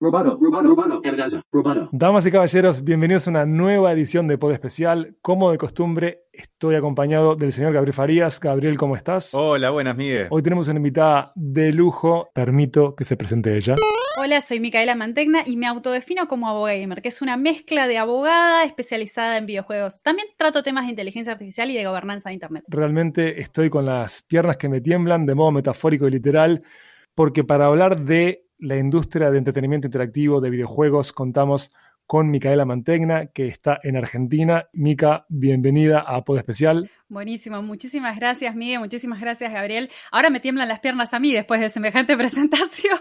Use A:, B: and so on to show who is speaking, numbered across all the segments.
A: Roboto, roboto, roboto.
B: Damas y caballeros, bienvenidos a una nueva edición de Pod Especial. Como de costumbre, estoy acompañado del señor Gabriel Farías. Gabriel, ¿cómo estás?
C: Hola, buenas, Miguel.
B: Hoy tenemos una invitada de lujo. Permito que se presente ella.
D: Hola, soy Micaela Mantegna y me autodefino como abogamer, que es una mezcla de abogada especializada en videojuegos. También trato temas de inteligencia artificial y de gobernanza de Internet.
B: Realmente estoy con las piernas que me tiemblan de modo metafórico y literal, porque para hablar de la industria de entretenimiento interactivo de videojuegos contamos con Micaela Mantegna, que está en Argentina. Mica, bienvenida a Pod Especial.
D: Buenísimo, muchísimas gracias Miguel, muchísimas gracias Gabriel. Ahora me tiemblan las piernas a mí después de semejante presentación.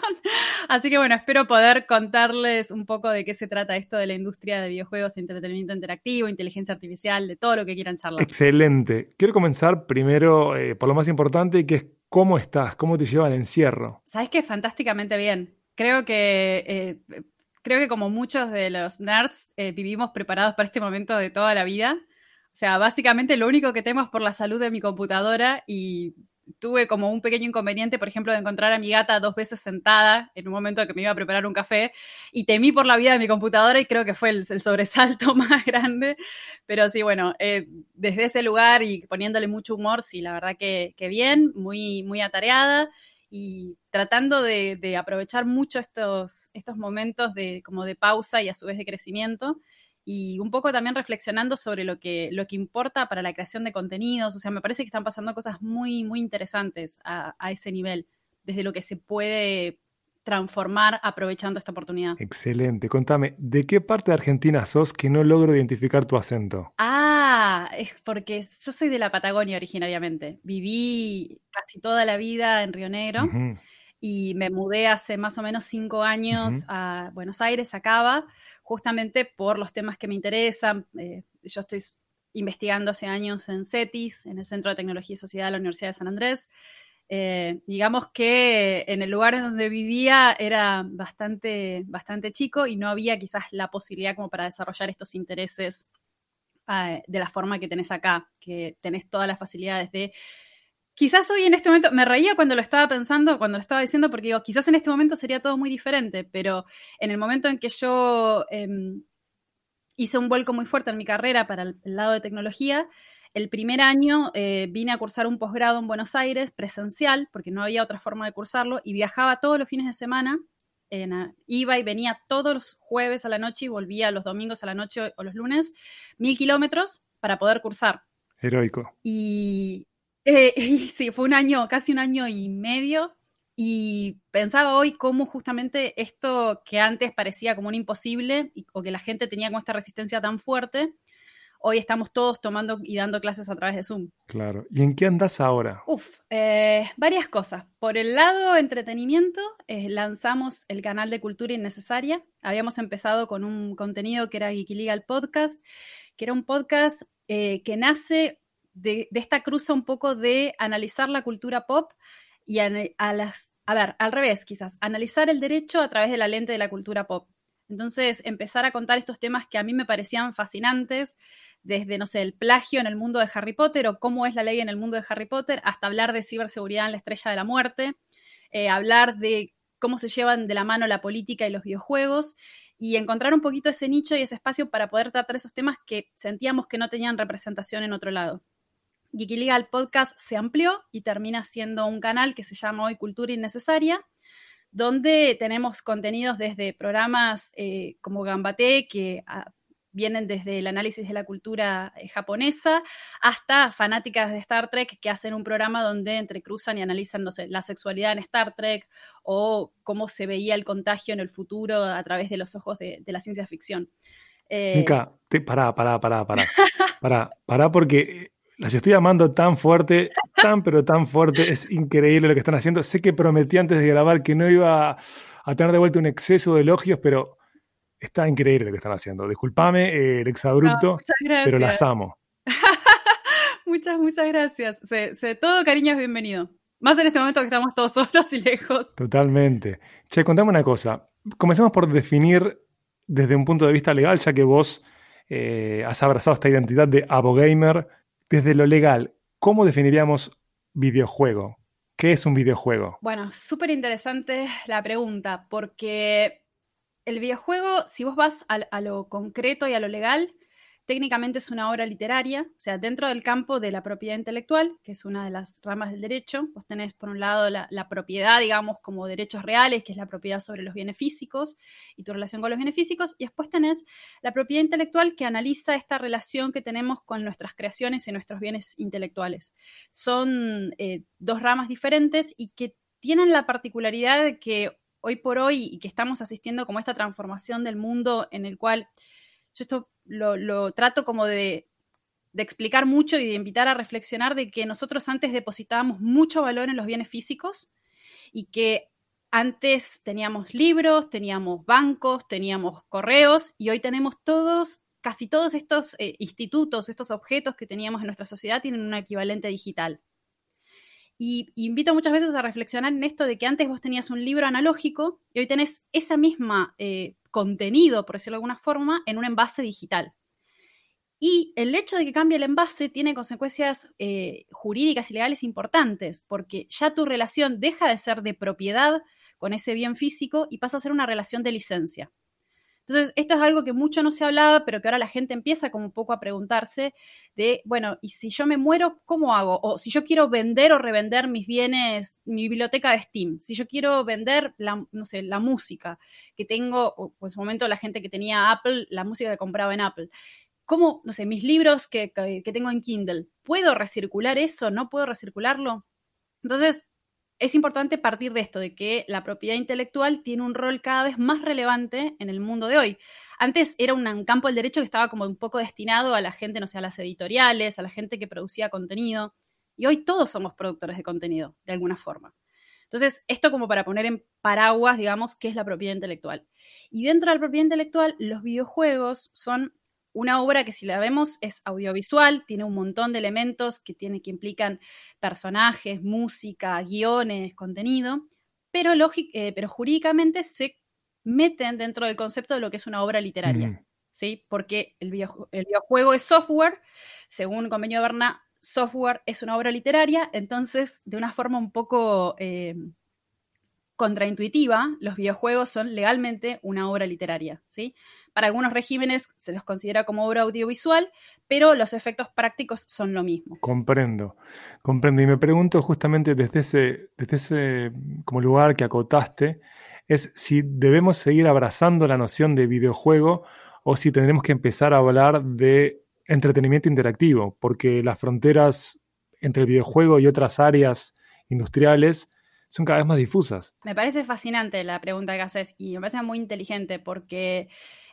D: Así que bueno, espero poder contarles un poco de qué se trata esto de la industria de videojuegos, entretenimiento interactivo, inteligencia artificial, de todo lo que quieran charlar.
B: Excelente. Quiero comenzar primero eh, por lo más importante, que es cómo estás, cómo te lleva el encierro.
D: Sabes que fantásticamente bien. Creo que eh, creo que como muchos de los nerds eh, vivimos preparados para este momento de toda la vida. O sea, básicamente lo único que temo es por la salud de mi computadora y tuve como un pequeño inconveniente, por ejemplo, de encontrar a mi gata dos veces sentada en un momento que me iba a preparar un café y temí por la vida de mi computadora y creo que fue el, sobresalto más grande. Pero sí, bueno, eh, desde ese lugar y poniéndole mucho humor, sí, la verdad que, bien, muy, muy atareada y tratando de, aprovechar mucho estos, estos momentos de, como de pausa y a su vez de crecimiento y un poco también reflexionando sobre lo que, lo que importa para la creación de contenidos. O sea, me parece que están pasando cosas muy, muy interesantes a, a ese nivel, desde lo que se puede transformar aprovechando esta oportunidad.
B: Excelente. Contame, ¿de qué parte de Argentina sos que no logro identificar tu acento?
D: Ah, es porque yo soy de la Patagonia originariamente. Viví casi toda la vida en Río Negro y me mudé hace más o menos cinco años a Buenos Aires, a Cava, justamente por los temas que me interesan. Eh, yo estoy investigando hace años en CETIS, en el Centro de Tecnología y Sociedad de la Universidad de San Andrés. Eh, digamos que en el lugar donde vivía era bastante, bastante chico y no había quizás la posibilidad como para desarrollar estos intereses eh, de la forma que tenés acá, que tenés todas las facilidades de... Quizás hoy en este momento, me reía cuando lo estaba pensando, cuando lo estaba diciendo, porque digo, quizás en este momento sería todo muy diferente, pero en el momento en que yo em, hice un vuelco muy fuerte en mi carrera para el lado de tecnología, el primer año eh, vine a cursar un posgrado en Buenos Aires, presencial, porque no había otra forma de cursarlo, y viajaba todos los fines de semana. iba y venía todos los jueves a la noche y volvía los domingos a la noche o los lunes, mil kilómetros para poder cursar.
B: Heroico.
D: Y, eh, y sí, fue un año, casi un año y medio, y pensaba hoy cómo justamente esto que antes parecía como un imposible o que la gente tenía como esta resistencia tan fuerte, hoy estamos todos tomando y dando clases a través de Zoom.
B: Claro. ¿Y en qué andas ahora?
D: Uf, eh, varias cosas. Por el lado entretenimiento, eh, lanzamos el canal de Cultura Innecesaria. Habíamos empezado con un contenido que era Geeky Podcast, que era un podcast eh, que nace de, esta cruza un poco de analizar la cultura pop y a, las... A ver, al revés, quizás, analizar el derecho a través de la lente de la cultura pop. Entonces, empezar a contar estos temas que a mí me parecían fascinantes, desde, no sé, el plagio en el mundo de Harry Potter o cómo es la ley en el mundo de Harry Potter, hasta hablar de ciberseguridad en la estrella de la muerte, eh, hablar de cómo se llevan de la mano la política y los videojuegos y encontrar un poquito ese nicho y ese espacio para poder tratar esos temas que sentíamos que no tenían representación en otro lado. Geeky Legal Podcast se amplió y termina siendo un canal que se llama hoy Cultura Innecesaria, donde tenemos contenidos desde programas eh, como Gambate, que ah, vienen desde el análisis de la cultura eh, japonesa, hasta fanáticas de Star Trek que hacen un programa donde entrecruzan y analizan, no sé, la sexualidad en Star Trek o cómo se veía el contagio en el futuro a través de los ojos de, la ciencia ficción.
B: Eh... Mica, pará, pará, pará, pará. pará, pará porque las estoy amando tan fuerte, tan pero tan fuerte. Es increíble lo que están haciendo. Sé que prometí antes de grabar que no iba a tener de vuelta un exceso de elogios, pero está increíble lo que están haciendo. Disculpame eh, el exabrupto, pero las amo.
D: muchas, muchas gracias. todo cariño es bienvenido. Más en este momento que estamos todos solos y lejos.
B: Totalmente. Che, contame una cosa. Comencemos por definir desde un punto de vista legal, ya que vos eh, has abrazado esta identidad de abogamer desde lo legal, ¿cómo definiríamos videojuego? ¿Qué es un videojuego?
D: Bueno, súper interesante la pregunta, porque el videojuego, si vos vas a, a, lo concreto y a lo legal, técnicamente es una obra literaria, o sea, dentro del campo de la propiedad intelectual, que es una de las ramas del derecho, vos tenés por un lado la, propiedad, digamos, como derechos reales, que es la propiedad sobre los bienes físicos y tu relación con los bienes físicos, y después tenés la propiedad intelectual que analiza esta relación que tenemos con nuestras creaciones y nuestros bienes intelectuales. Son eh, dos ramas diferentes y que tienen la particularidad de que hoy por hoy y que estamos asistiendo como esta transformación del mundo en el cual yo esto lo, lo trato como de, explicar mucho y de invitar a reflexionar de que nosotros antes depositábamos mucho valor en los bienes físicos y que antes teníamos libros, teníamos bancos, teníamos correos y hoy tenemos todos, casi todos estos eh, institutos, estos objetos que teníamos en nuestra sociedad tienen un equivalente digital. Y, invito muchas veces a reflexionar en esto de que antes vos tenías un libro analógico y hoy tenés esa misma eh, contenido, por decirlo de alguna forma, en un envase digital. Y el hecho de que cambie el envase tiene consecuencias eh, jurídicas y legales importantes, porque ya tu relación deja de ser de propiedad con ese bien físico y pasa a ser una relación de licencia. Entonces, esto es algo que mucho no se hablaba, pero que ahora la gente empieza como un poco a preguntarse de, bueno, ¿y si yo me muero, cómo hago? O si yo quiero vender o revender mis bienes, mi biblioteca de Steam, si yo quiero vender, la, no sé, la música que tengo, o en su momento la gente que tenía Apple, la música que compraba en Apple. ¿Cómo, no sé, mis libros que, que, que tengo en Kindle, ¿puedo recircular eso? ¿No puedo recircularlo? Entonces, es importante partir de esto, de que la propiedad intelectual tiene un rol cada vez más relevante en el mundo de hoy. Antes era un campo del derecho que estaba como un poco destinado a la gente, no sé, a las editoriales, a la gente que producía contenido. Y hoy todos somos productores de contenido, de alguna forma. Entonces, esto como para poner en paraguas, digamos, qué es la propiedad intelectual. Y dentro de la propiedad intelectual, los videojuegos son una obra que si la vemos es audiovisual, tiene un montón de elementos que, tiene, que implican personajes, música, guiones, contenido, pero, eh, pero jurídicamente se meten dentro del concepto de lo que es una obra literaria, mm. ¿sí? Porque el, video, el, videojuego es software, según el convenio de Berna, software es una obra literaria, entonces de una forma un poco eh, contraintuitiva, los videojuegos son legalmente una obra literaria, ¿sí? Para algunos regímenes se los considera como obra audiovisual, pero los efectos prácticos son lo mismo.
B: Comprendo, comprendo. Y me pregunto justamente desde ese, desde ese como lugar que acotaste, es si debemos seguir abrazando la noción de videojuego o si tendremos que empezar a hablar de entretenimiento interactivo, porque las fronteras entre el videojuego y otras áreas industriales son cada vez más difusas.
D: Me parece fascinante la pregunta que haces y me parece muy inteligente porque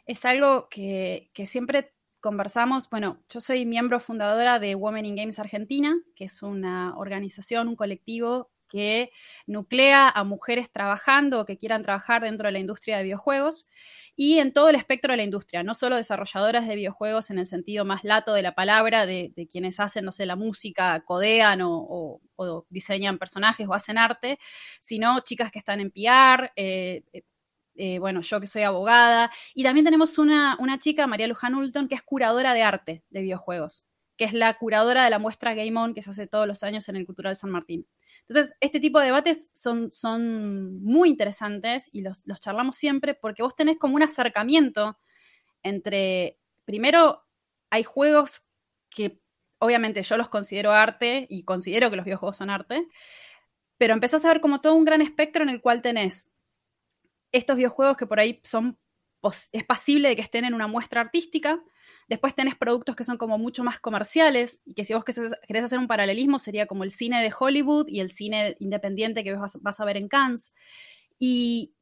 D: es algo que, siempre conversamos. Bueno, yo soy miembro fundadora de Women in Games Argentina, que es una organización, un colectivo que nuclea a mujeres trabajando o que quieran trabajar dentro de la industria de videojuegos y en todo el espectro de la industria, no solo desarrolladoras de videojuegos en el sentido más lato de la palabra, de, quienes hacen, no sé, la música, codean o, diseñan personajes o hacen arte, sino chicas que están en PR, eh, eh, bueno, yo que soy abogada, y también tenemos una, una chica, María Luján Ulton, que es curadora de arte de videojuegos, que es la curadora de la muestra Game On que se hace todos los años en el Cultural San Martín. Entonces, este tipo de debates son, son muy interesantes y los, los charlamos siempre porque vos tenés como un acercamiento entre, primero, hay juegos que obviamente yo los considero arte y considero que los videojuegos son arte, pero empezás a ver como todo un gran espectro en el cual tenés estos videojuegos que por ahí son, es pasible de que estén en una muestra artística, Después tenés productos que son como mucho más comerciales y que si vos querés hacer un paralelismo sería como el cine de Hollywood y el cine independiente que vas, a ver en Cannes. Y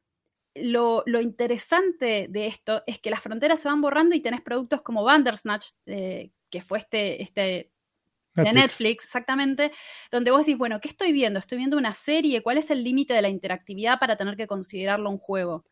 D: lo, lo, interesante de esto es que las fronteras se van borrando y tenés productos como Bandersnatch, eh, que fue este, este Netflix. de Netflix, exactamente, donde vos decís, bueno, ¿qué estoy viendo? Estoy viendo una serie, ¿cuál es el límite de la interactividad para tener que considerarlo un juego?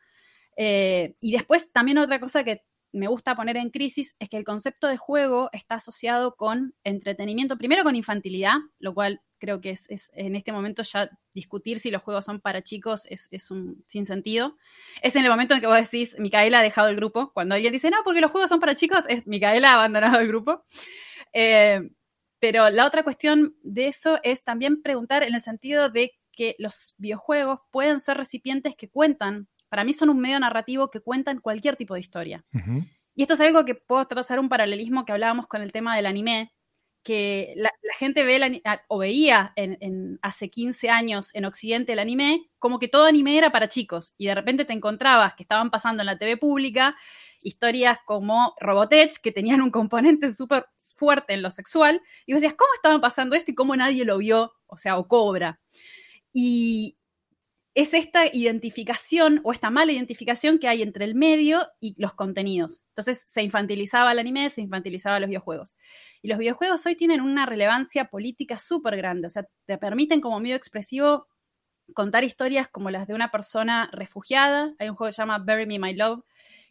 D: Eh, y después también otra cosa que me gusta poner en crisis es que el concepto de juego está asociado con entretenimiento, primero con infantilidad, lo cual creo que es, es en este momento ya discutir si los juegos son para chicos es, es, un sinsentido. Es en el momento en que vos decís, Micaela ha dejado el grupo. Cuando alguien dice, no, porque los juegos son para chicos, es Micaela ha abandonado el grupo. Eh, Pero la otra cuestión de eso es también preguntar en el sentido de que los videojuegos pueden ser recipientes que cuentan, para mí son un medio narrativo que cuentan cualquier tipo de historia. Y esto es algo que puedo trazar un paralelismo que hablábamos con el tema del anime, que la, gente ve o veía en, hace 15 años en Occidente el anime como que todo anime era para chicos y de repente te encontrabas que estaban pasando en la TV pública historias como Robotech que tenían un componente súper fuerte en lo sexual y decías, ¿cómo estaban pasando esto y cómo nadie lo vio? O sea, o cobra. Y, es esta identificación o esta mala identificación que hay entre el medio y los contenidos. Entonces se infantilizaba el anime, se infantilizaba los videojuegos. Y los videojuegos hoy tienen una relevancia política súper grande, o sea, te permiten como medio expresivo contar historias como las de una persona refugiada. Hay un juego que se llama Bury Me My Love,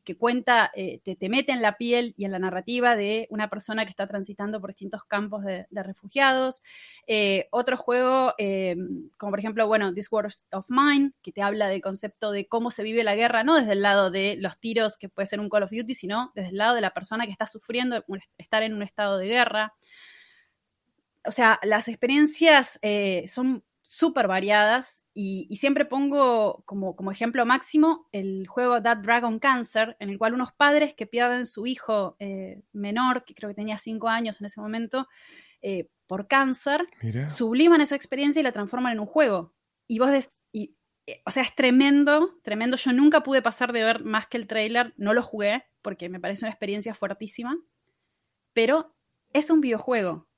D: que cuenta, eh, te, mete en la piel y en la narrativa de una persona que está transitando por distintos campos de, refugiados. Eh, otro juego, eh, como por ejemplo, bueno, This World of Mine, que te habla del concepto de cómo se vive la guerra, no desde el lado de los tiros que puede ser un Call of Duty, sino desde el lado de la persona que está sufriendo estar en un estado de guerra. O sea, las experiencias son súper variadas y, siempre pongo como, como, ejemplo máximo el juego That Dragon Cancer, en el cual unos padres que pierden su hijo eh, menor, que creo que tenía cinco años en ese momento, eh, por cáncer, subliman esa experiencia y la transforman en un juego. Y vos, y, eh, o sea, es tremendo, tremendo. Yo nunca pude pasar de ver más que el trailer, no lo jugué porque me parece una experiencia fuertísima, pero es un videojuego.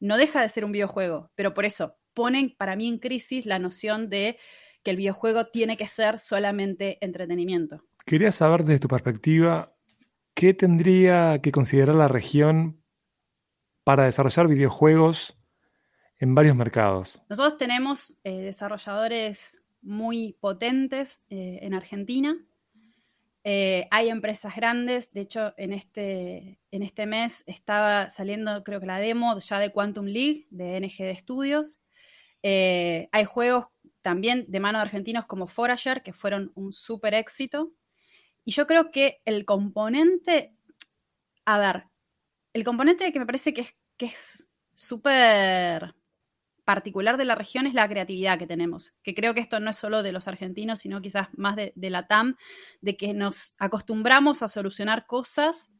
D: No deja de ser un videojuego, pero por eso ponen para mí en crisis la noción de que el videojuego tiene que ser solamente entretenimiento.
B: Quería saber desde tu perspectiva, ¿qué tendría que considerar la región para desarrollar videojuegos en varios mercados?
D: Nosotros tenemos eh, desarrolladores muy potentes eh, en Argentina. Eh, hay empresas grandes, de hecho en este, en este mes estaba saliendo creo que la demo ya de Quantum League de NGD Studios, eh, hay juegos también de mano de argentinos como Forager, que fueron un súper éxito. Y yo creo que el componente, a ver, el componente que me parece que es que es súper particular de la región es la creatividad que tenemos, que creo que esto no es solo de los argentinos, sino quizás más de, de la TAM, de que nos acostumbramos a solucionar cosas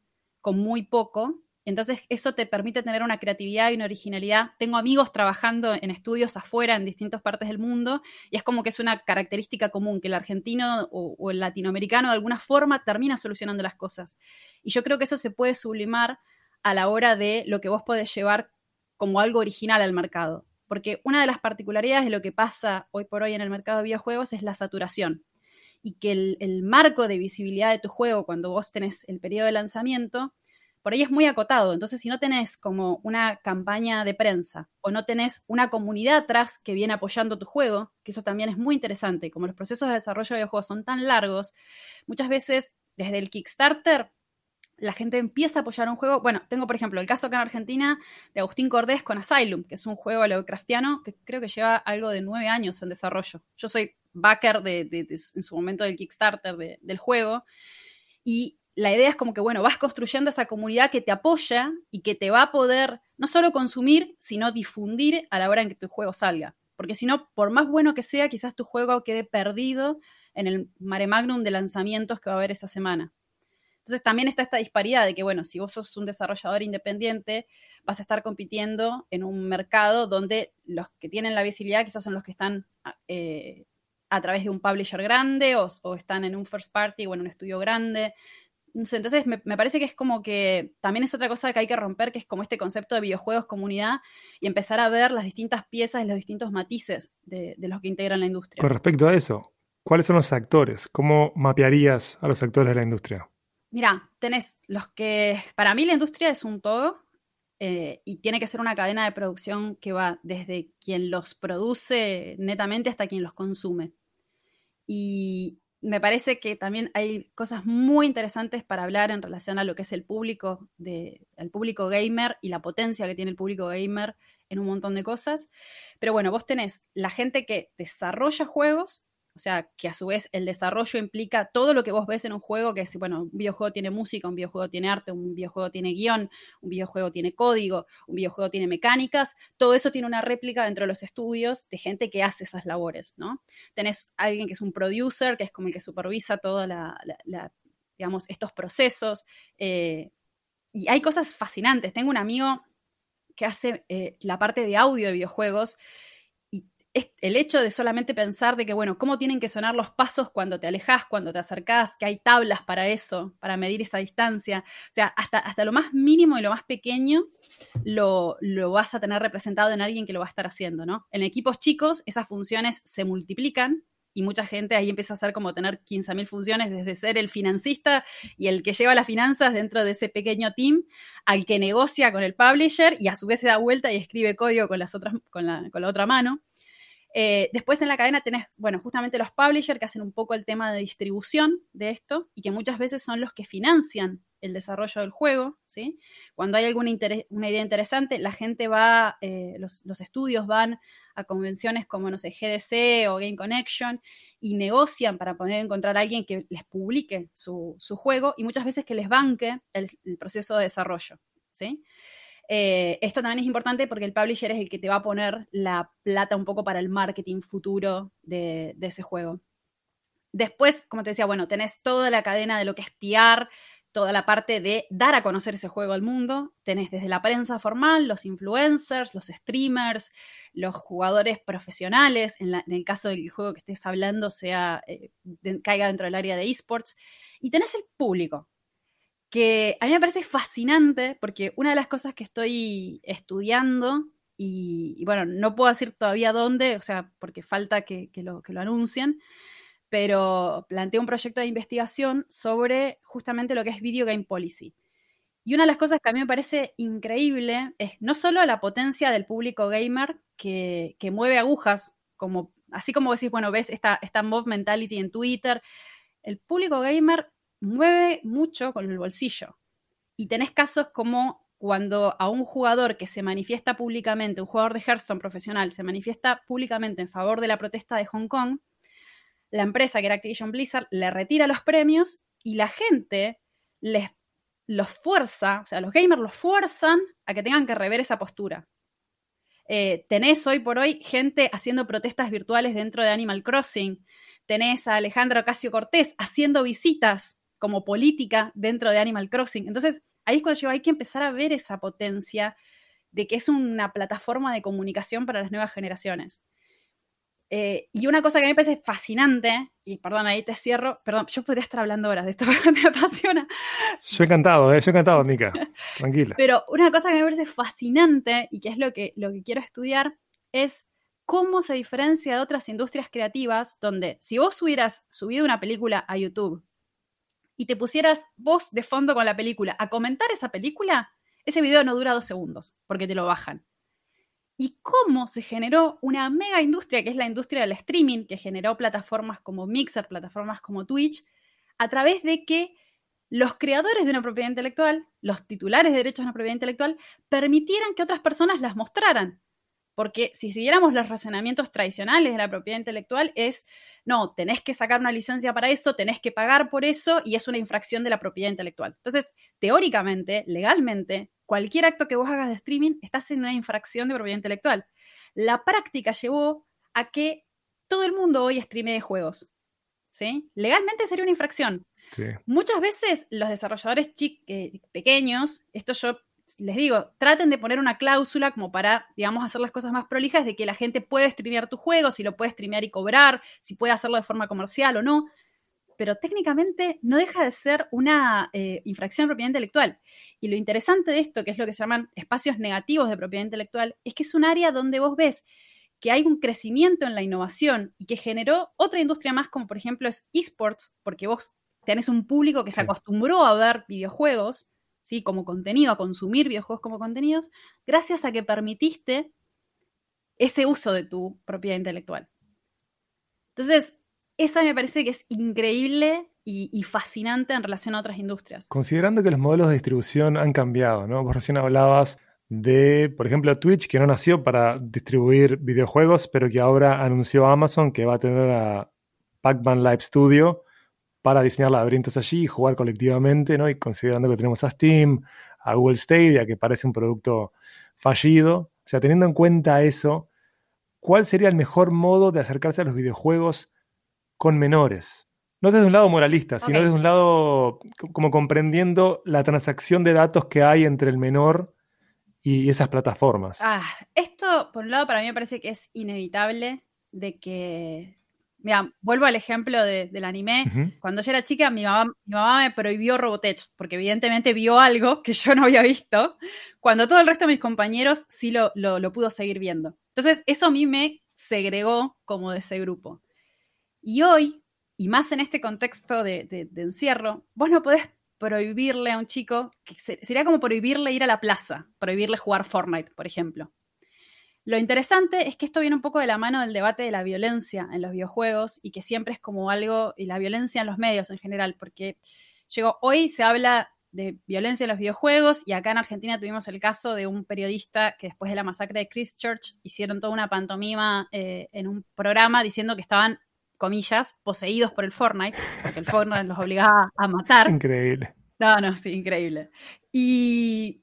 D: con muy poco entonces eso te permite tener una creatividad y una originalidad. Tengo amigos trabajando en estudios afuera, en distintas partes del mundo, y es como que es una característica común, que el argentino o, el latinoamericano de alguna forma termina solucionando las cosas. Y yo creo que eso se puede sublimar a la hora de lo que vos podés llevar como algo original al mercado. Porque una de las particularidades de lo que pasa hoy por hoy en el mercado de videojuegos es la saturación. Y que el, el marco de visibilidad de tu juego, cuando vos tenés el periodo de lanzamiento, por ahí es muy acotado. Entonces, si no tenés como una campaña de prensa o no tenés una comunidad atrás que viene apoyando tu juego, que eso también es muy interesante, como los procesos de desarrollo de videojuegos son tan largos, muchas veces desde el Kickstarter la gente empieza a apoyar un juego. Bueno, tengo por ejemplo el caso acá en Argentina de Agustín Cordés con Asylum, que es un juego Lovecraftiano que creo que lleva algo de nueve años en desarrollo. Yo soy backer de, en su momento del Kickstarter del juego y la idea es como que, bueno, vas construyendo esa comunidad que te apoya y que te va a poder no solo consumir, sino difundir a la hora en que tu juego salga. Porque si no, por más bueno que sea, quizás tu juego quede perdido en el mare magnum de lanzamientos que va a haber esa semana. Entonces también está esta disparidad de que, bueno, si vos sos un desarrollador independiente, vas a estar compitiendo en un mercado donde los que tienen la visibilidad quizás son los que están eh, a través de un publisher grande o, o, están en un first party o en un estudio grande entonces me, parece que es como que también es otra cosa que hay que romper, que es como este concepto de videojuegos comunidad y empezar a ver las distintas piezas y los distintos matices de, los que integran la industria.
B: Con respecto a eso, ¿cuáles son los actores? ¿Cómo mapearías a los actores de la industria?
D: Mira, tenés los que, para mí la industria es un todo eh, y tiene que ser una cadena de producción que va desde quien los produce netamente hasta quien los consume. Y me parece que también hay cosas muy interesantes para hablar en relación a lo que es el público, de, el público gamer y la potencia que tiene el público gamer en un montón de cosas. Pero bueno, vos tenés la gente que desarrolla juegos, O sea, que a su vez el desarrollo implica todo lo que vos ves en un juego, que es, bueno, un videojuego tiene música, un videojuego tiene arte, un videojuego tiene guion, un videojuego tiene código, un videojuego tiene mecánicas, todo eso tiene una réplica dentro de los estudios de gente que hace esas labores, ¿no? Tenés alguien que es un producer, que es como el que supervisa toda la, digamos, estos procesos. Eh, y hay cosas fascinantes. Tengo un amigo que hace eh, la parte de audio de videojuegos el hecho de solamente pensar de que, bueno, cómo tienen que sonar los pasos cuando te alejas, cuando te acercás, que hay tablas para eso, para medir esa distancia. O sea, hasta, hasta lo más mínimo y lo más pequeño lo, lo, vas a tener representado en alguien que lo va a estar haciendo, ¿no? En equipos chicos, esas funciones se multiplican y mucha gente ahí empieza a hacer como tener 15.000 funciones, desde ser el financista y el que lleva las finanzas dentro de ese pequeño team, al que negocia con el publisher y a su vez se da vuelta y escribe código con, las otras, con, la, con la otra mano. Eh, después en la cadena tenés, bueno, justamente los publishers que hacen un poco el tema de distribución de esto y que muchas veces son los que financian el desarrollo del juego, ¿sí? Cuando hay alguna una idea interesante, la gente va, eh, los, estudios van a convenciones como, no sé, GDC o Game Connection y negocian para poder encontrar a alguien que les publique su, juego y muchas veces que les banque el, el proceso de desarrollo, ¿sí? Eh, esto también es importante porque el publisher es el que te va a poner la plata un poco para el marketing futuro de, ese juego. Después, como te decía, bueno, tenés toda la cadena de lo que es PR, toda la parte de dar a conocer ese juego al mundo. Tenés desde la prensa formal, los influencers, los streamers, los jugadores profesionales, en, el caso del juego que estés hablando sea eh, caiga dentro del área de esports. Y tenés el público, que a mí me parece fascinante porque una de las cosas que estoy estudiando, y, bueno, no puedo decir todavía dónde, o sea, porque falta que, lo, que lo anuncien, pero planteé un proyecto de investigación sobre justamente lo que es Video Game Policy. Y una de las cosas que a mí me parece increíble es no solo la potencia del público gamer que, mueve agujas, como, así como decís, bueno, ves esta, esta mob mentality en Twitter, el público gamer mueve mucho con el bolsillo. Y tenés casos como cuando a un jugador que se manifiesta públicamente, un jugador de Hearthstone profesional, se manifiesta públicamente en favor de la protesta de Hong Kong, la empresa que era Activision Blizzard le retira los premios y la gente les los fuerza, o sea, los gamers los fuerzan a que tengan que rever esa postura. Eh, tenés hoy por hoy gente haciendo protestas virtuales dentro de Animal Crossing. Tenés a Alejandro Ocasio Cortés haciendo visitas como política dentro de Animal Crossing. Entonces, ahí es cuando yo hay que empezar a ver esa potencia de que es una plataforma de comunicación para las nuevas generaciones. Eh, y una cosa que a mí me parece fascinante, y perdón, ahí te cierro, perdón, yo podría estar hablando horas de esto, me apasiona.
B: Yo encantado, eh, yo encantado, Mica, tranquila.
D: Pero una cosa que me parece fascinante y que es lo que, lo que quiero estudiar es cómo se diferencia de otras industrias creativas donde si vos hubieras subido una película a YouTube y te pusieras vos de fondo con la película a comentar esa película, ese video no dura dos segundos, porque te lo bajan. Y cómo se generó una mega industria, que es la industria del streaming, que generó plataformas como Mixer, plataformas como Twitch, a través de que los creadores de una propiedad intelectual, los titulares de derechos de una propiedad intelectual, permitieran que otras personas las mostraran. Porque si siguiéramos los razonamientos tradicionales de la propiedad intelectual, es, no, tenés que sacar una licencia para eso, tenés que pagar por eso y es una infracción de la propiedad intelectual. Entonces, teóricamente, legalmente, cualquier acto que vos hagas de streaming estás en una infracción de propiedad intelectual. La práctica llevó a que todo el mundo hoy streame de juegos. ¿sí? Legalmente sería una infracción. Muchas veces los desarrolladores eh, pequeños, esto yo les digo, traten de poner una cláusula como para, digamos, hacer las cosas más prolijas de que la gente puede streamear tu juego, si lo puede streamear y cobrar, si puede hacerlo de forma comercial o no. Pero técnicamente no deja de ser una eh, infracción de propiedad intelectual. Y lo interesante de esto, que es lo que se llaman espacios negativos de propiedad intelectual, es que es un área donde vos ves que hay un crecimiento en la innovación y que generó otra industria más, como por ejemplo es esports, porque vos tenés un público que se acostumbró a ver videojuegos ¿sí? como contenido, a consumir videojuegos como contenidos, gracias a que permitiste ese uso de tu propiedad intelectual. Entonces, eso me parece que es increíble y, fascinante en relación a otras industrias.
B: Considerando que los modelos de distribución han cambiado, ¿no? Vos recién hablabas de, por ejemplo, Twitch, que no nació para distribuir videojuegos, pero que ahora anunció Amazon que va a tener a Pac-Man Live Studio para diseñar laberintos allí y jugar colectivamente, ¿no? Y considerando que tenemos a Steam, a Google Stadia, que parece un producto fallido. O sea, teniendo en cuenta eso, ¿cuál sería el mejor modo de acercarse a los videojuegos con menores? No desde un lado moralista, sino desde un lado co- como comprendiendo la transacción de datos que hay entre el menor y esas plataformas.
D: Ah, esto, por un lado, para mí me parece que es inevitable de que. Mira, vuelvo al ejemplo de- del anime. Cuando yo era chica, mi mamá, mi mamá me prohibió Robotech, porque evidentemente vio algo que yo no había visto, cuando todo el resto de mis compañeros sí lo, lo, lo pudo seguir viendo. Entonces, eso a mí me segregó como de ese grupo. Y hoy, y más en este contexto de, de- de encierro, vos no podés prohibirle a un chico, que se- sería como prohibirle ir a la plaza, prohibirle jugar Fortnite, por ejemplo. Lo interesante es que esto viene un poco de la mano del debate de la violencia en los videojuegos y que siempre es como algo, y la violencia en los medios en general, porque llegó, hoy se habla de violencia en los videojuegos y acá en Argentina tuvimos el caso de un periodista que después de la masacre de Christchurch hicieron toda una pantomima eh, en un programa diciendo que estaban, comillas, poseídos por el Fortnite, porque el Fortnite los obligaba a matar.
B: Increíble.
D: No, no, sí, increíble. Y,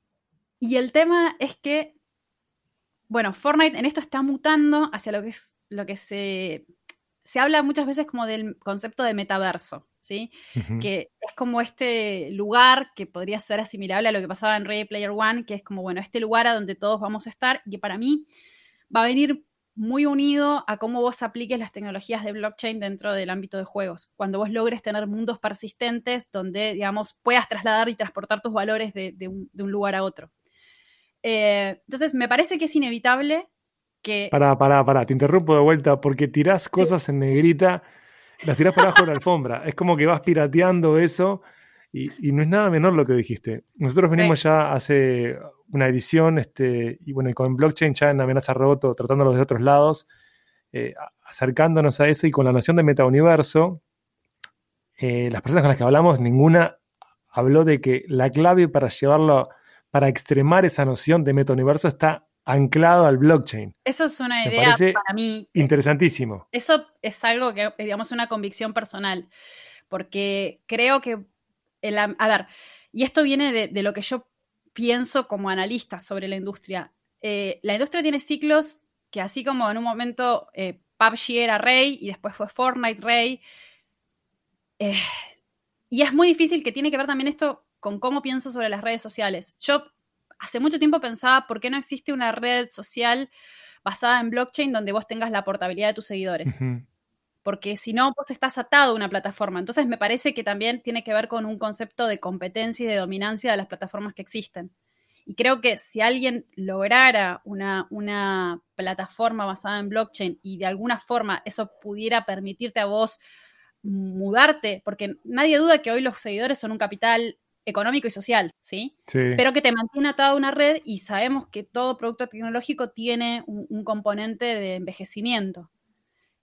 D: y el tema es que, bueno, Fortnite en esto está mutando hacia lo que es lo que se, se habla muchas veces como del concepto de metaverso, ¿sí? Que es como este lugar que podría ser asimilable a lo que pasaba en Ready Player One, que es como, bueno, este lugar a donde todos vamos a estar, y que para mí va a venir muy unido a cómo vos apliques las tecnologías de blockchain dentro del ámbito de juegos. Cuando vos logres tener mundos persistentes donde, digamos, puedas trasladar y transportar tus valores de, de un, de un lugar a otro. Eh, entonces, me parece que es inevitable que...
B: Pará, pará, pará, te interrumpo de vuelta porque tirás cosas en negrita, las tirás por abajo de la alfombra. Es como que vas pirateando eso y, y no es nada menor lo que dijiste. Nosotros
D: Sí.
B: venimos ya hace una edición, este, y bueno, y con blockchain ya en amenaza roboto, tratándolo de otros lados, eh, acercándonos a eso y con la noción de metauniverso, eh, las personas con las que hablamos, ninguna habló de que la clave para llevarlo, para extremar esa noción de metauniverso está anclado al blockchain.
D: Eso es una
B: Me
D: idea para mí
B: Interesantísimo.
D: Eso es algo que, digamos, una convicción personal, porque creo que, el a ver, y esto viene de, de lo que yo pienso como analista sobre la industria. Eh, la industria tiene ciclos que así como en un momento eh, PUBG era rey y después fue Fortnite rey, eh, y es muy difícil que tiene que ver también esto con cómo pienso sobre las redes sociales. Yo hace mucho tiempo pensaba, ¿por qué no existe una red social basada en blockchain donde vos tengas la portabilidad de tus seguidores? Porque si no, vos estás atado a una plataforma. Entonces me parece que también tiene que ver con un concepto de competencia y de dominancia de las plataformas que existen. Y creo que si alguien lograra una, una plataforma basada en blockchain y de alguna forma eso pudiera permitirte a vos mudarte, porque nadie duda que hoy los seguidores son un capital económico y social, ¿sí?
B: Sí.
D: pero que te mantiene atado a una red y sabemos que todo producto tecnológico tiene un, un componente de envejecimiento.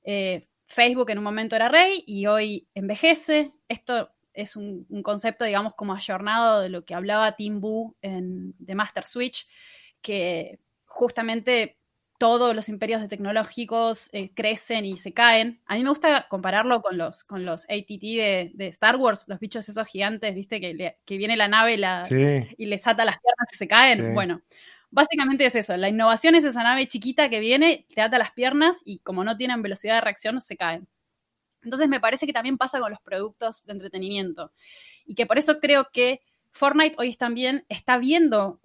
D: Eh, Facebook en un momento era rey y hoy envejece. Esto es un, un concepto, digamos, como ayornado de lo que hablaba Tim Wu en The Master Switch, que justamente todos los imperios de tecnológicos eh, crecen y se caen. A mí me gusta compararlo con los, con los ATT de, de Star Wars, los bichos esos gigantes, viste, que, le- que viene la nave y, la,
B: Sí.
D: y les ata las piernas y se caen.
B: Sí.
D: Bueno, básicamente es eso. La innovación es esa nave chiquita que viene, te ata las piernas y como no tienen velocidad de reacción, se caen. Entonces me parece que también pasa con los productos de entretenimiento. Y que por eso creo que Fortnite hoy también está viendo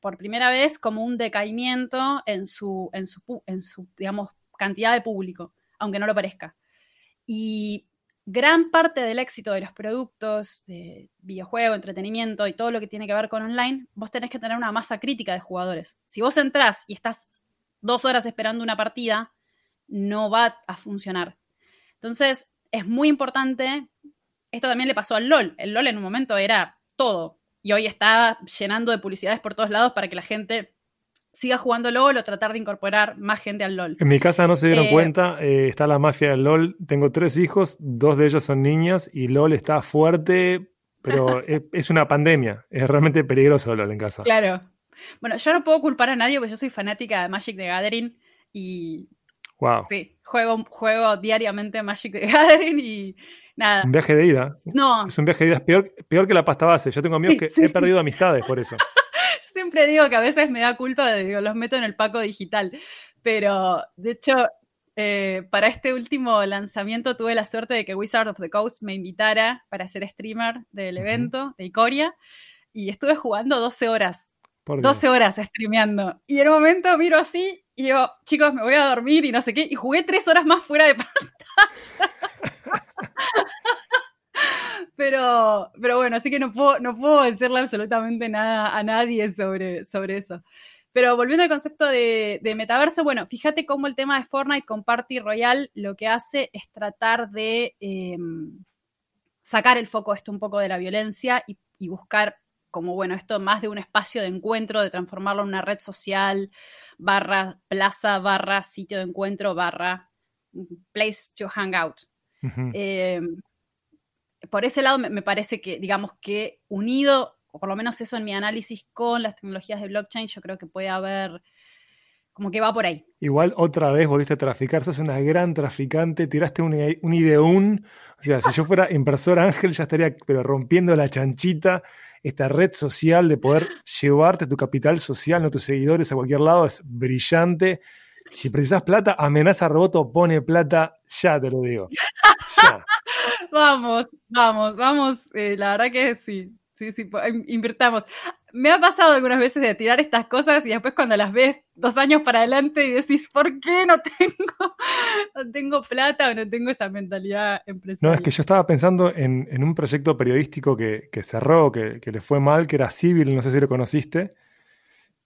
D: por primera vez como un decaimiento en su, en su, en su, digamos, cantidad de público, aunque no lo parezca. Y gran parte del éxito de los productos de videojuego, entretenimiento y todo lo que tiene que ver con online, vos tenés que tener una masa crítica de jugadores. Si vos entrás y estás dos horas esperando una partida, no va a funcionar. Entonces, es muy importante. Esto también le pasó al LOL. El LOL en un momento era todo. Y hoy está llenando de publicidades por todos lados para que la gente siga jugando LOL o tratar de incorporar más gente al LOL.
B: En mi casa no se dieron
D: Eh,
B: cuenta, eh, está la mafia del LOL. Tengo tres hijos, dos de ellos son niñas y LOL está fuerte, pero es, es una pandemia. Es realmente peligroso LOL en casa.
D: Claro. Bueno, yo no puedo culpar a nadie porque yo soy fanática de Magic the Gathering y
B: Wow.
D: Sí, juego, juego diariamente Magic the Gathering y nada.
B: Un viaje de ida.
D: No,
B: Es un viaje de ida, es peor, peor que la pasta base. Yo tengo amigos que
D: Sí,
B: he
D: sí.
B: perdido amistades por eso.
D: siempre digo que a veces me da culpa de digo, los meto en el paco digital. Pero de hecho, eh, para este último lanzamiento tuve la suerte de que Wizard of the Coast me invitara para ser streamer del evento de Icoria. Y estuve jugando 12 horas.
B: Por Dios.
D: 12 horas streameando. Y en un momento miro así y digo, chicos, me voy a dormir y no sé qué. Y jugué 3 horas más fuera de pantalla. pero, pero bueno, así que no puedo, no puedo decirle absolutamente nada a nadie sobre, sobre eso. Pero volviendo al concepto de, metaverso, bueno, fíjate cómo el tema de Fortnite con Party Royale lo que hace es tratar de eh, sacar el foco esto un poco de la violencia y, y buscar como, bueno, esto más de un espacio de encuentro, de transformarlo en una red social, barra plaza, barra sitio de encuentro, barra place to hang out. Eh, por ese lado me, me parece que, digamos que unido, o por lo menos eso en mi análisis con las tecnologías de blockchain, yo creo que puede haber, como que va por ahí.
B: Igual otra vez volviste a traficar, sos una gran traficante, tiraste un, un ideún. O sea, si yo fuera inversor ángel, ya estaría pero rompiendo la chanchita. Esta red social de poder llevarte tu capital social, no tus seguidores a cualquier lado, es brillante. Si precisas plata, amenaza roboto, pone plata, ya te lo digo.
D: Vamos, vamos, vamos. eh, la verdad que sí, sí, sí, invirtamos. Me ha pasado algunas veces de tirar estas cosas y después cuando las ves dos años para adelante y decís, ¿por qué no tengo, no tengo plata o no tengo esa mentalidad
B: No,
D: empresarial?
B: es que yo estaba pensando en, en un proyecto periodístico que, que cerró, que, que le fue mal, que era Civil, no sé si lo conociste.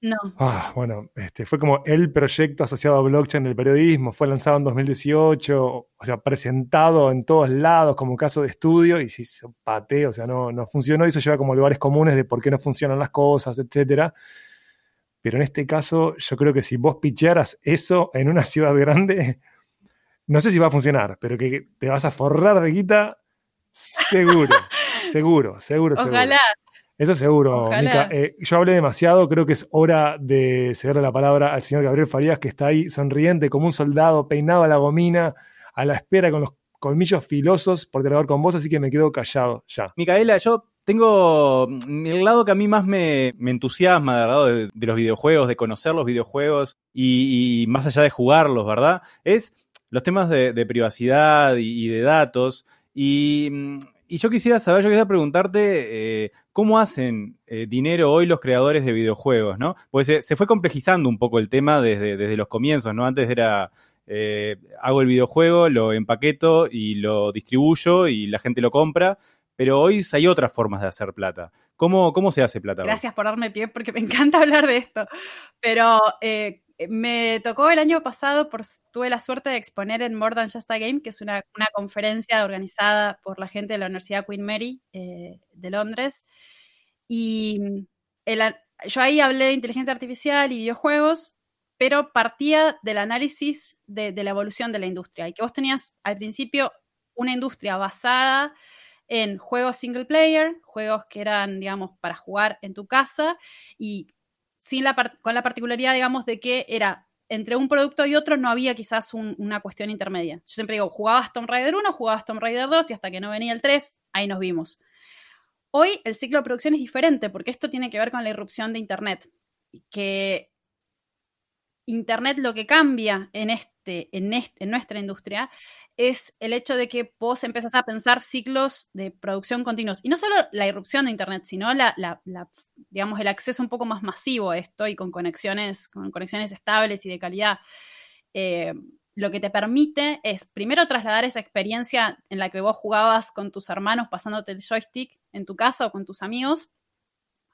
D: No.
B: Ah, bueno, este, fue como el proyecto asociado a blockchain del periodismo, fue lanzado en 2018, o sea, presentado en todos lados como caso de estudio y se hizo pate, o sea, no, no funcionó y eso lleva como lugares comunes de por qué no funcionan las cosas, etcétera. Pero en este caso, yo creo que si vos pichearas eso en una ciudad grande, no sé si va a funcionar, pero que te vas a forrar de guita, seguro, seguro, seguro, seguro. Eso seguro. Mica. Eh, yo hablé demasiado, creo que es hora de cederle la palabra al señor Gabriel Farías, que está ahí sonriente como un soldado, peinado a la gomina, a la espera con los colmillos filosos por dialogar con vos, así que me quedo callado ya.
E: Micaela, yo tengo mm, el lado que a mí más me, me entusiasma, ¿verdad? De, de los videojuegos, de conocer los videojuegos y, y más allá de jugarlos, ¿verdad? Es los temas de, de privacidad y, y de datos. Y, mm, y yo quisiera saber, yo quisiera preguntarte eh, cómo hacen eh, dinero hoy los creadores de videojuegos, ¿no? Pues se, fue complejizando un poco el tema desde, desde los comienzos, ¿no? Antes era eh, hago el videojuego, lo empaqueto y lo distribuyo y la gente lo compra, pero hoy hay otras formas de hacer plata. ¿Cómo, cómo se hace plata?
D: Gracias por darme pie porque me encanta hablar de esto. Pero me tocó el año pasado, tuve la suerte de exponer en More Than Just a Game, que es una, conferencia organizada por la gente de la Universidad Queen Mary eh, de Londres. Y el- yo ahí hablé de inteligencia artificial y videojuegos, pero partía del análisis de, de la evolución de la industria. Y que vos tenías al principio una industria basada en juegos single player, juegos que eran, digamos, para jugar en tu casa y con la particularidad, digamos, de que era entre un producto y otro no había quizás un- una cuestión intermedia. Yo siempre digo, jugabas Tomb Raider 1, jugabas Tomb Raider 2 y hasta que no venía el 3, ahí nos vimos. Hoy el ciclo de producción es diferente porque esto tiene que ver con la irrupción de Internet, que Internet lo que cambia en, este, en, este, en nuestra industria es el hecho de que vos empezás a pensar ciclos de producción continuos. Y no solo la irrupción de Internet, sino la, la, la, digamos, el acceso un poco más masivo a esto y con conexiones, con conexiones estables y de calidad. Eh, lo que te permite es primero trasladar esa experiencia en la que vos jugabas con tus hermanos pasándote el joystick en tu casa o con tus amigos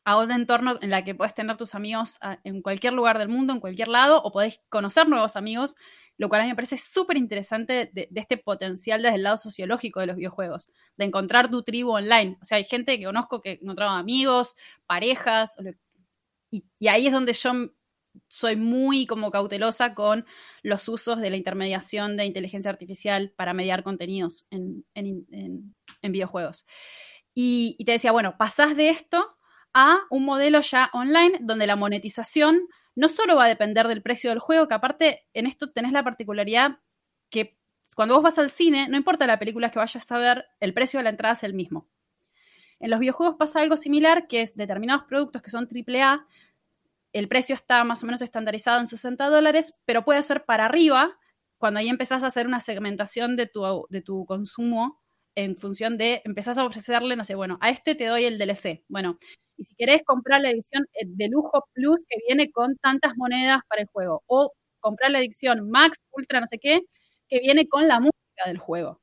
D: a un entorno en la que puedes tener tus amigos a, en cualquier lugar del mundo, en cualquier lado, o podés conocer nuevos amigos, lo cual a mí me parece súper interesante de, este potencial desde el lado sociológico de los videojuegos, de encontrar tu tribu online. O sea, hay gente que conozco que encontraba amigos, parejas, y, y ahí es donde yo soy muy como cautelosa con los usos de la intermediación de inteligencia artificial para mediar contenidos en, en, en, en videojuegos. Y, y, te decía, bueno, pasás de esto a un modelo ya online donde la monetización no solo va a depender del precio del juego, que aparte en esto tenés la particularidad que cuando vos vas al cine, no importa la película que vayas a ver, el precio de la entrada es el mismo. En los videojuegos pasa algo similar, que es determinados productos que son AAA, el precio está más o menos estandarizado en 60 dólares, pero puede ser para arriba cuando ahí empezás a hacer una segmentación de tu, de tu consumo en función de, empezás a ofrecerle, no sé, bueno, a este te doy el DLC. Bueno, y si querés comprar la edición eh, de lujo plus que viene con tantas monedas para el juego, o comprar la edición max, ultra, no sé qué, que viene con la música del juego.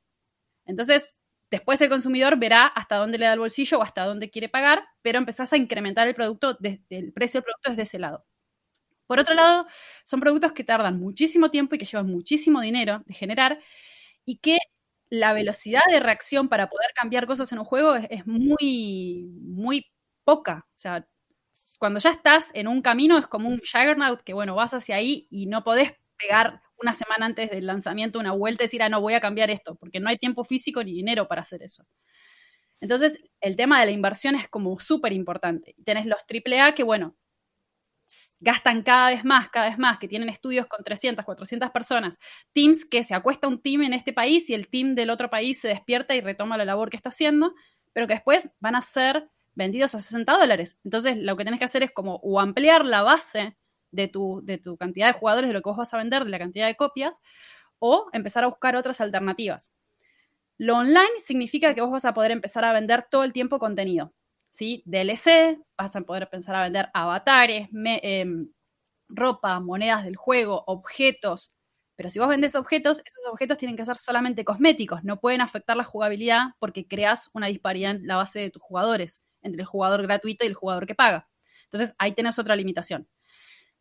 D: Entonces, después el consumidor verá hasta dónde le da el bolsillo o hasta dónde quiere pagar, pero empezás a incrementar el producto, desde el precio del producto desde ese lado. Por otro lado, son productos que tardan muchísimo tiempo y que llevan muchísimo dinero de generar y que la velocidad de reacción para poder cambiar cosas en un juego es, muy, muy poca. O sea, cuando ya estás en un camino es como un Juggernaut que, bueno, vas hacia ahí y no podés pegar una semana antes del lanzamiento una vuelta y decir, ah, no, voy a cambiar esto, porque no hay tiempo físico ni dinero para hacer eso. Entonces, el tema de la inversión es como súper importante. Tenés los AAA que, bueno, gastan cada vez más, cada vez más, que tienen estudios con 300, 400 personas, teams que se acuesta un team en este país y el team del otro país se despierta y retoma la labor que está haciendo, pero que después van a ser vendidos a 60 dólares. Entonces, lo que tenés que hacer es como ampliar la base de tu, de tu cantidad de jugadores, de lo que vos vas a vender, de la cantidad de copias, o empezar a buscar otras alternativas. Lo online significa que vos vas a poder empezar a vender todo el tiempo contenido. ¿Sí? DLC, vas a poder empezar a vender avatares, em, ropa, monedas del juego, objetos. Pero si vos vendes objetos, esos objetos tienen que ser solamente cosméticos, no pueden afectar la jugabilidad porque creas una disparidad en la base de tus jugadores, entre el jugador gratuito y el jugador que paga. Entonces ahí tenés otra limitación.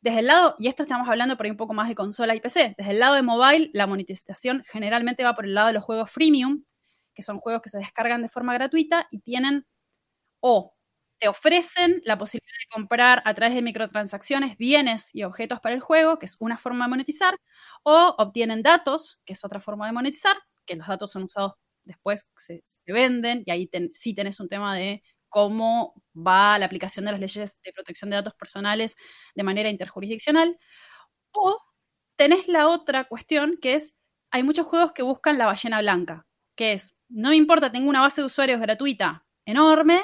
D: Desde el lado, y esto estamos hablando por ahí un poco más de consola y PC, desde el lado de mobile, la monetización generalmente va por el lado de los juegos freemium, que son juegos que se descargan de forma gratuita y tienen o te ofrecen la posibilidad de comprar a través de microtransacciones bienes y objetos para el juego, que es una forma de monetizar, o obtienen datos, que es otra forma de monetizar, que los datos son usados después, se, venden, y ahí sí tenés un tema de cómo va la aplicación de las leyes de protección de datos personales de manera interjurisdiccional. O tenés la otra cuestión que es, hay muchos juegos que buscan la ballena blanca, que es, no me importa, tengo una base de usuarios gratuita enorme,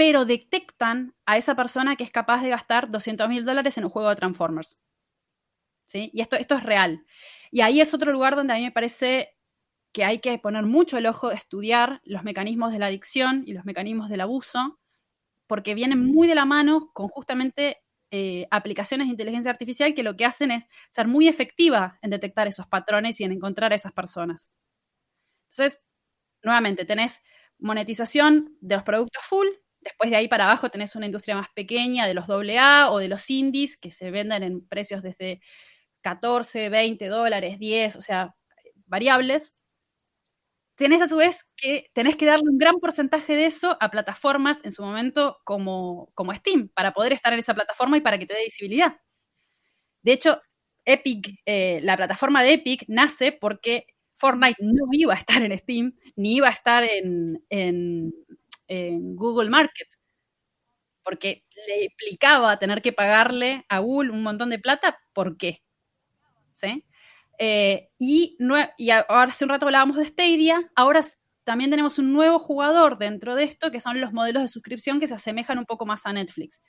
D: pero detectan a esa persona que es capaz de gastar 200 mil dólares en un juego de Transformers. ¿Sí? Y esto, esto es real. Y ahí es otro lugar donde a mí me parece que hay que poner mucho el ojo estudiar los mecanismos de la adicción y los mecanismos del abuso, porque vienen muy de la mano con justamente eh, aplicaciones de inteligencia artificial que lo que hacen es ser muy efectiva en detectar esos patrones y en encontrar a esas personas. Entonces, nuevamente, tenés monetización de los productos full, después de ahí para abajo tenés una industria más pequeña de los AA o de los indies que se venden en precios desde 14, 20 dólares, 10, o sea, variables tenés a su vez que tenés que darle un gran porcentaje de eso a plataformas en su momento como, como Steam, para poder estar en esa plataforma y para que te dé visibilidad. De hecho, Epic, eh, la plataforma de Epic nace porque Fortnite no iba a estar en Steam, ni iba a estar en, en, Google Market, porque le implicaba tener que pagarle a Google un montón de plata, ¿por qué? ¿Sí? Eh, y, ahora hace un rato hablábamos de Stadia, ahora también tenemos un nuevo jugador dentro de esto, que son los modelos de suscripción que se asemejan un poco más a Netflix.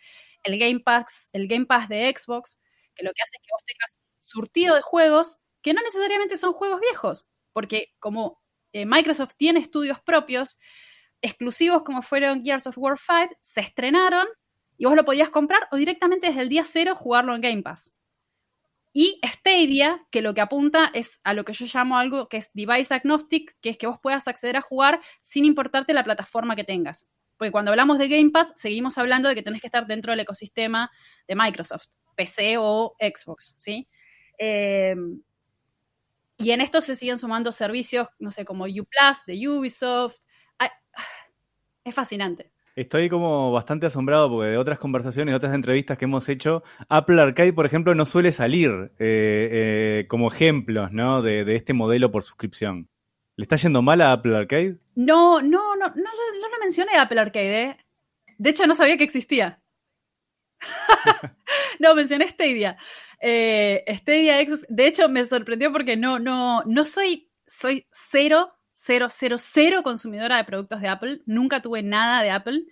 D: El Game Pass, el Game Pass de Xbox, que lo que hace es que vos tengas surtido de juegos que no necesariamente son juegos viejos, porque como eh, Microsoft tiene estudios propios, exclusivos como fueron Gears of War 5, se estrenaron y vos lo podías comprar o directamente desde el día cero jugarlo en Game Pass. Y Stadia, que lo que apunta es a lo que yo llamo algo que es device agnostic, que es que vos puedas acceder a jugar sin importarte la plataforma que tengas. Porque cuando hablamos de Game Pass, seguimos hablando de que tenés que estar dentro del ecosistema de Microsoft, PC o Xbox, ¿sí? Eh, y en esto se siguen sumando servicios, no sé, como Uplus de Ubisoft. Es fascinante.
E: Estoy como bastante asombrado porque de otras conversaciones, de otras entrevistas que hemos hecho, Apple Arcade, por ejemplo, no suele salir eh, eh, como ejemplos ¿no? de, este modelo por suscripción. ¿Le está yendo mal a Apple Arcade?
D: No, no, no, no, no lo mencioné Apple Arcade. ¿eh? De hecho, no sabía que existía. no, mencioné Stadia. Eh, Stadia Xbox, de hecho me sorprendió porque no, no, no soy, soy cero, cero, cero, cero consumidora de productos de Apple. Nunca tuve nada de Apple.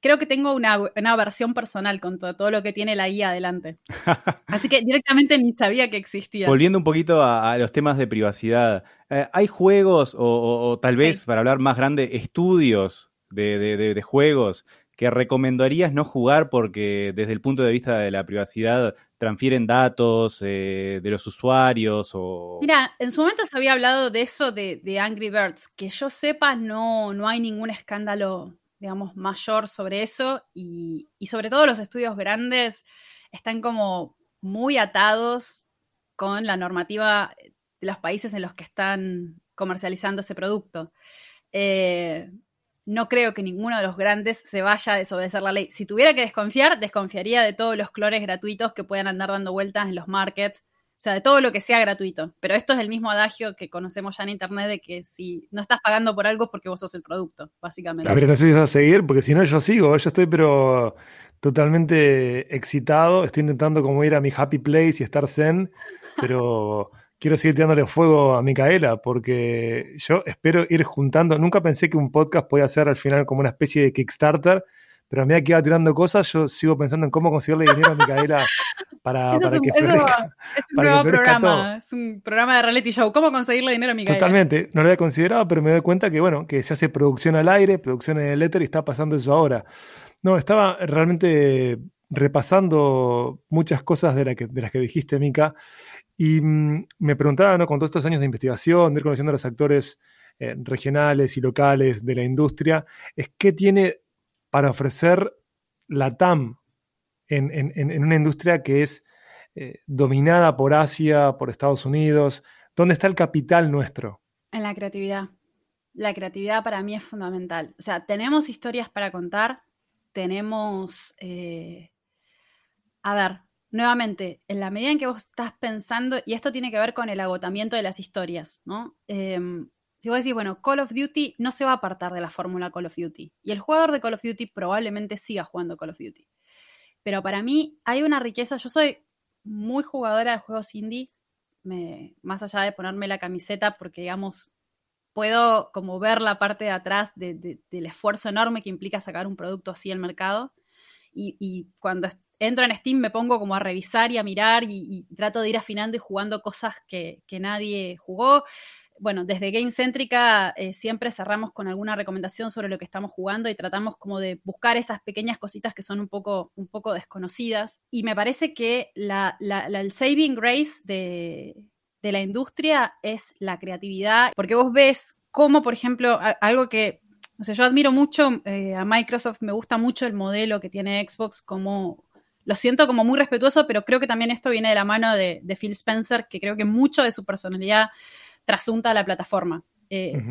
D: Creo que tengo una, una versión personal con todo, todo lo que tiene la guía adelante. Así que directamente ni sabía que existía.
E: Volviendo un poquito a, a los temas de privacidad, eh, ¿hay juegos o, o- o tal vez,
D: Sí.
E: para hablar más grande, estudios de, de- de- de juegos que recomendarías no jugar porque desde el punto de vista de la privacidad transfieren datos eh, de los usuarios o...
D: Mira, en su momento se había hablado de eso de, Angry Birds. Que yo sepa, no, no hay ningún escándalo, digamos, mayor sobre eso. Y, y sobre todo los estudios grandes están como muy atados con la normativa de los países en los que están comercializando ese producto. Eh, no creo que ninguno de los grandes se vaya a desobedecer la ley. Si tuviera que desconfiar, desconfiaría de todos los clones gratuitos que puedan andar dando vueltas en los markets. O sea, de todo lo que sea gratuito. Pero esto es el mismo adagio que conocemos ya en Internet de que si no estás pagando por algo es porque vos sos el producto, básicamente.
B: Gabriel, no sé si vas a seguir, porque si no yo sigo, yo estoy pero totalmente excitado, estoy intentando ir a mi happy place y estar zen, pero quiero seguir tirándole fuego a Micaela, porque yo espero ir juntando, nunca pensé que un podcast podía ser al final como una especie de Kickstarter, pero a medida que iba tirando cosas, yo sigo pensando en cómo conseguirle dinero a Micaela para, para
D: es un,
B: que
D: eso
B: florezca.
D: es un nuevo programa,
B: todo.
D: es un programa de reality show. ¿Cómo conseguirle dinero a Micaela?
B: Totalmente, no lo había considerado, pero me doy cuenta que, bueno, que se hace producción al aire, producción en el éter y está pasando eso ahora. No, estaba realmente repasando muchas cosas de, la que- de las que dijiste, Mica, y mm, me preguntaba, ¿no? Con todos estos años de investigación, de ir conociendo a los actores eh, regionales y locales de la industria, es qué tiene para ofrecer la TAM en, una industria que es eh, dominada por Asia, por Estados Unidos. ¿Dónde está el capital nuestro?
D: En la creatividad. La creatividad para mí es fundamental. O sea, tenemos historias para contar, tenemos... eh, A ver, nuevamente, en la medida en que vos estás pensando, y esto tiene que ver con el agotamiento de las historias, ¿no? Em, si vos decís, bueno, Call of Duty no se va a apartar de la fórmula Call of Duty, y el jugador de Call of Duty probablemente siga jugando Call of Duty. Pero para mí hay una riqueza, yo soy muy jugadora de juegos indies, más allá de ponerme la camiseta, porque digamos, puedo como ver la parte de atrás de- de- del esfuerzo enorme que implica sacar un producto así al mercado. Y, y cuando entro en Steam me pongo como a revisar y a mirar y, trato de ir afinando y jugando cosas que, que nadie jugó. Bueno, desde Game Céntrica eh, siempre cerramos con alguna recomendación sobre lo que estamos jugando y tratamos como de buscar esas pequeñas cositas que son un poco, un poco desconocidas. Y me parece que la, el saving grace de, de la industria es la creatividad, porque vos ves cómo, por ejemplo, algo que, o sea, yo admiro mucho eh, a Microsoft, me gusta mucho el modelo que tiene Xbox, como lo siento como muy respetuoso, pero creo que también esto viene de la mano de, de Phil Spencer, que creo que mucho de su personalidad trasunta a la plataforma. Eh,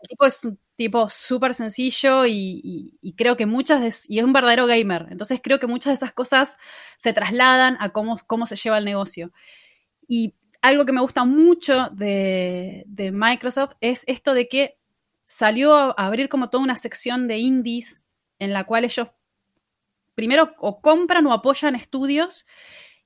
D: el tipo es un tipo súper sencillo y, y- y creo que muchas de, y es un verdadero gamer. Entonces creo que muchas de esas cosas se trasladan a cómo, cómo se lleva el negocio. Y algo que me gusta mucho de, de Microsoft es esto de que salió a abrir como toda una sección de indies en la cual ellos primero o compran o apoyan estudios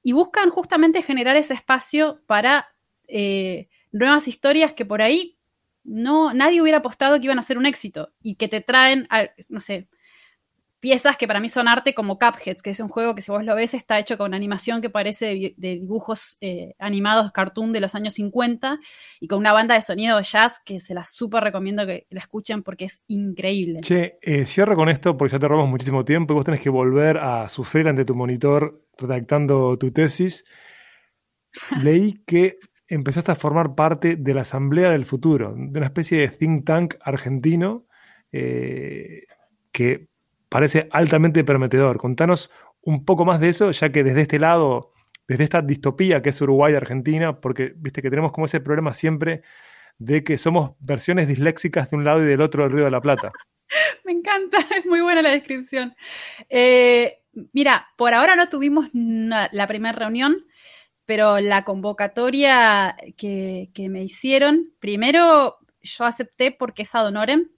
D: y buscan justamente generar ese espacio para eh, nuevas historias que por ahí no nadie hubiera apostado que iban a ser un éxito y que te traen, a- no sé, piezas que para mí son arte como Cuphead, que es un juego que si vos lo ves está hecho con animación que parece de, dibujos eh, animados cartoon de los años 50 y con una banda de sonido de jazz que se la súper recomiendo que la escuchen porque es increíble.
B: Che, eh, cierro con esto porque ya te robamos muchísimo tiempo y vos tenés que volver a sufrir ante tu monitor redactando tu tesis. Leí que empezaste a formar parte de la Asamblea del Futuro, de una especie de think tank argentino eh, que parece altamente prometedor. Contanos un poco más de eso, ya que desde este lado, desde esta distopía que es Uruguay y Argentina, porque viste que tenemos como ese problema siempre de que somos versiones disléxicas de un lado y del otro del Río de la Plata.
D: Me encanta, es muy buena la descripción. Eh, mira, por ahora no tuvimos la primera reunión, pero la convocatoria que, que me hicieron, primero yo acepté porque es ad honorem.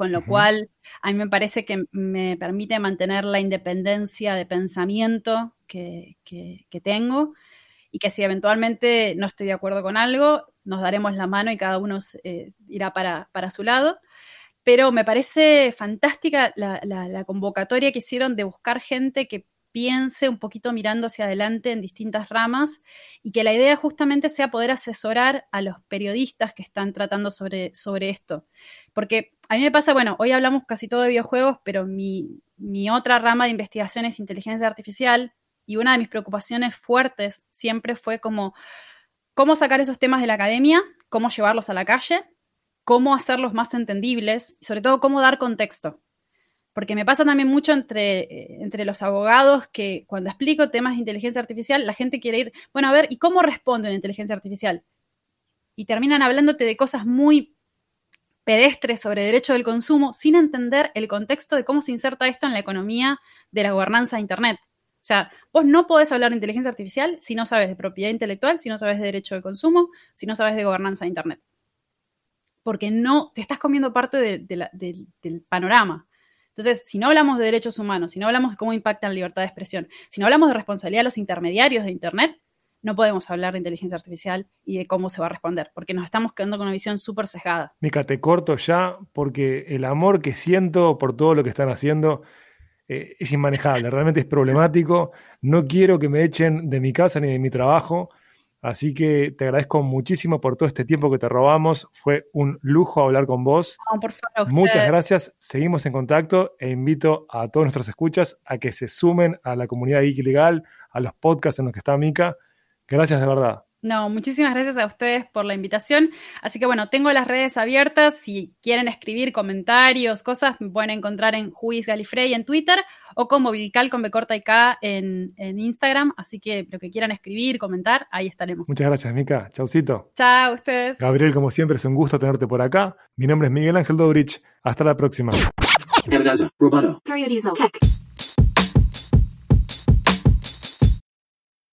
D: Con lo cual a mí me parece que me permite mantener la independencia de pensamiento que, que- que tengo y que si eventualmente no estoy de acuerdo con algo, nos daremos la mano y cada uno eh, irá para, para su lado. Pero me parece fantástica la, la- la convocatoria que hicieron de buscar gente que piense un poquito mirando hacia adelante en distintas ramas y que la idea justamente sea poder asesorar a los periodistas que están tratando sobre, sobre esto. Porque a mí me pasa, bueno, hoy hablamos casi todo de videojuegos, pero mi, mi otra rama de investigación es inteligencia artificial y una de mis preocupaciones fuertes siempre fue como cómo sacar esos temas de la academia, cómo llevarlos a la calle, cómo hacerlos más entendibles y sobre todo cómo dar contexto. Porque me pasa también mucho entre, eh, entre los abogados que cuando explico temas de inteligencia artificial, la gente quiere ir, bueno, a ver, ¿y cómo respondo en inteligencia artificial? Y terminan hablándote de cosas muy pedestres sobre derecho del consumo sin entender el contexto de cómo se inserta esto en la economía de la gobernanza de Internet. O sea, vos no podés hablar de inteligencia artificial si no sabes de propiedad intelectual, si no sabes de derecho de consumo, si no sabes de gobernanza de Internet. Porque no te estás comiendo parte del panorama. Entonces, si no hablamos de derechos humanos, si no hablamos de cómo impactan la libertad de expresión, si no hablamos de responsabilidad de los intermediarios de Internet, no podemos hablar de inteligencia artificial y de cómo se va a responder, porque nos estamos quedando con una visión súper sesgada.
B: Mica, te corto ya porque el amor que siento por todo lo que están haciendo eh, es inmanejable, realmente es problemático. No quiero que me echen de mi casa ni de mi trabajo, así que te agradezco muchísimo por todo este tiempo que te robamos. Fue un lujo hablar con vos.
D: No, por favor, a
B: Muchas gracias, seguimos en contacto e invito a todos nuestros escuchas a que se sumen a la comunidad Geek Legal, a los podcasts en los que está Mica. Gracias de verdad.
D: No, muchísimas gracias a ustedes por la invitación. Así que bueno, tengo las redes abiertas. Si quieren escribir comentarios, cosas, me pueden encontrar en Juiz Galifrey en Twitter o como Vilcal con B corta y K en, en Instagram. Así que lo que quieran escribir, comentar, ahí estaremos.
B: Muchas gracias, Mica. Chaucito.
D: Chao, ustedes.
B: Gabriel, como siempre, es un gusto tenerte por acá. Mi nombre es Miguel Ángel Dobrich. Hasta la próxima.